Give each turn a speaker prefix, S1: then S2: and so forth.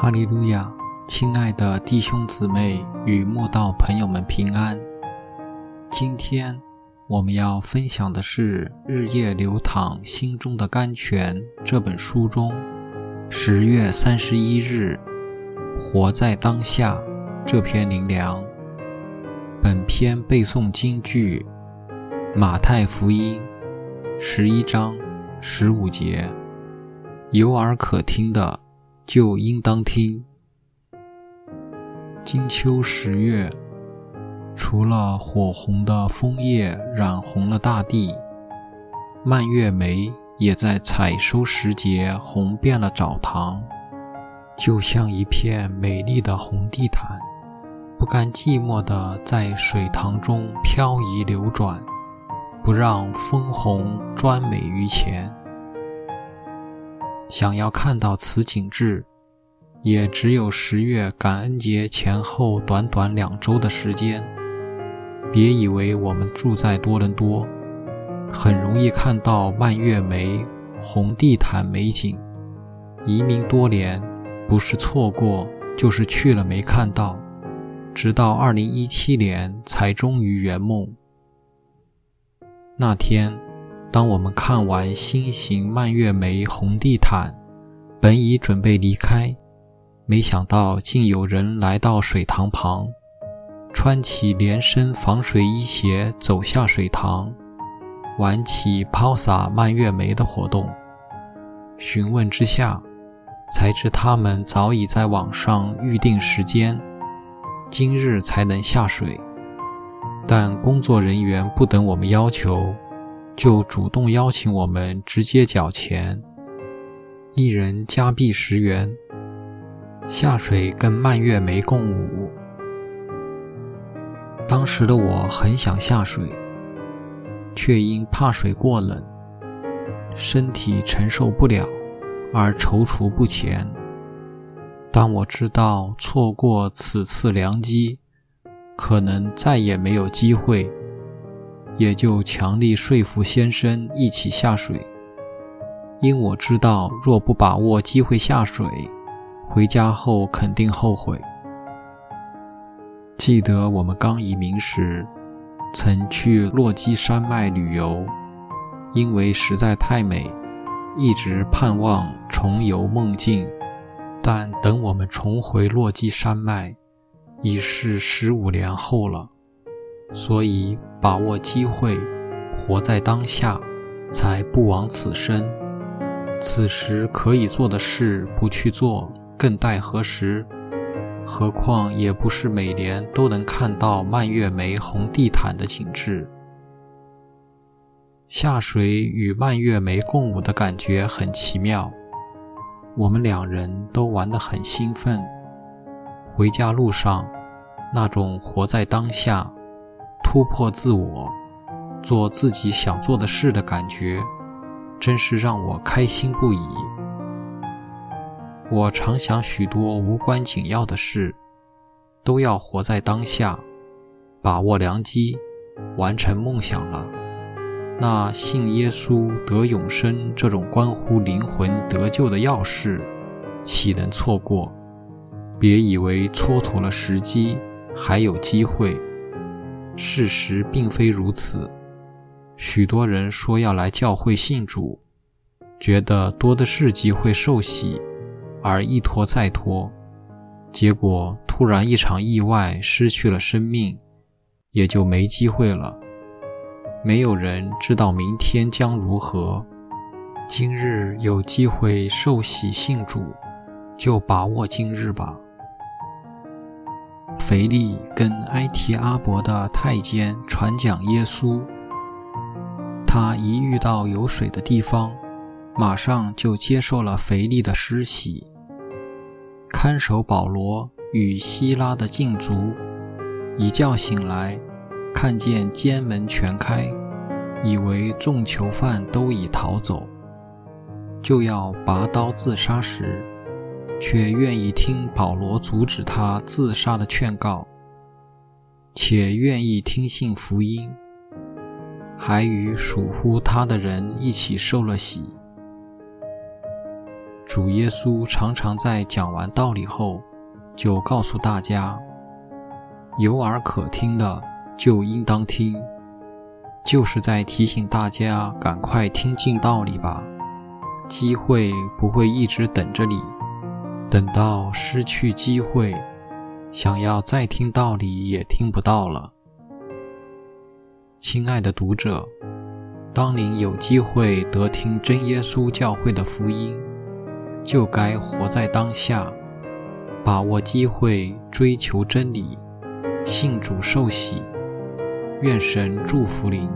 S1: 哈利路亚，亲爱的弟兄姊妹与慕道朋友们平安。今天我们要分享的是《日夜流淌心中的甘泉》这本书中十月三十一日“活在当下”这篇灵粮。本篇背诵京剧《马太福音》十一章十五节，有耳可听的。就应当听。金秋十月，除了火红的枫叶染红了大地，蔓越莓也在采收时节红遍了澡堂，就像一片美丽的红地毯，不甘寂寞地在水塘中漂移流转，不让枫红专美于前。想要看到此景致，也只有十月感恩节前后短短两周的时间。别以为我们住在多伦多，很容易看到蔓越莓、红地毯美景。移民多年，不是错过，就是去了没看到，直到二零一七年才终于圆梦。那天。当我们看完新型蔓越莓红地毯，本已准备离开，没想到竟有人来到水塘旁，穿起连身防水衣鞋走下水塘，玩起抛洒蔓越莓的活动。询问之下，才知他们早已在网上预定时间，今日才能下水。但工作人员不等我们要求。就主动邀请我们直接缴钱，一人加币十元，下水跟蔓越莓共舞。当时的我很想下水，却因怕水过冷，身体承受不了而踌躇不前。当我知道错过此次良机，可能再也没有机会。也就强力说服先生一起下水，因我知道若不把握机会下水，回家后肯定后悔。记得我们刚移民时，曾去落基山脉旅游，因为实在太美，一直盼望重游梦境。但等我们重回落基山脉，已是十五年后了。所以，把握机会，活在当下，才不枉此生。此时可以做的事不去做，更待何时？何况也不是每年都能看到蔓越莓红地毯的景致。下水与蔓越莓共舞的感觉很奇妙，我们两人都玩得很兴奋。回家路上，那种活在当下。突破自我，做自己想做的事的感觉，真是让我开心不已。我常想许多无关紧要的事，都要活在当下，把握良机，完成梦想了。那信耶稣得永生这种关乎灵魂得救的要事，岂能错过？别以为蹉跎了时机，还有机会。事实并非如此，许多人说要来教会信主，觉得多的是机会受洗，而一拖再拖，结果突然一场意外失去了生命，也就没机会了。没有人知道明天将如何，今日有机会受洗信主，就把握今日吧。腓力跟埃提阿伯的太监传讲耶稣，他一遇到有水的地方，马上就接受了腓力的施洗。看守保罗与希拉的禁足，一觉醒来，看见监门全开，以为众囚犯都已逃走，就要拔刀自杀时。却愿意听保罗阻止他自杀的劝告，且愿意听信福音，还与属乎他的人一起受了洗。主耶稣常常在讲完道理后，就告诉大家：“有耳可听的，就应当听。”就是在提醒大家赶快听进道理吧，机会不会一直等着你，等到失去机会，想要再听道理也听不到了。亲爱的读者，当您有机会得听真耶稣教会的福音，就该活在当下，把握机会，追求真理，信主受洗。愿神祝福您。